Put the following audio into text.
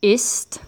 ist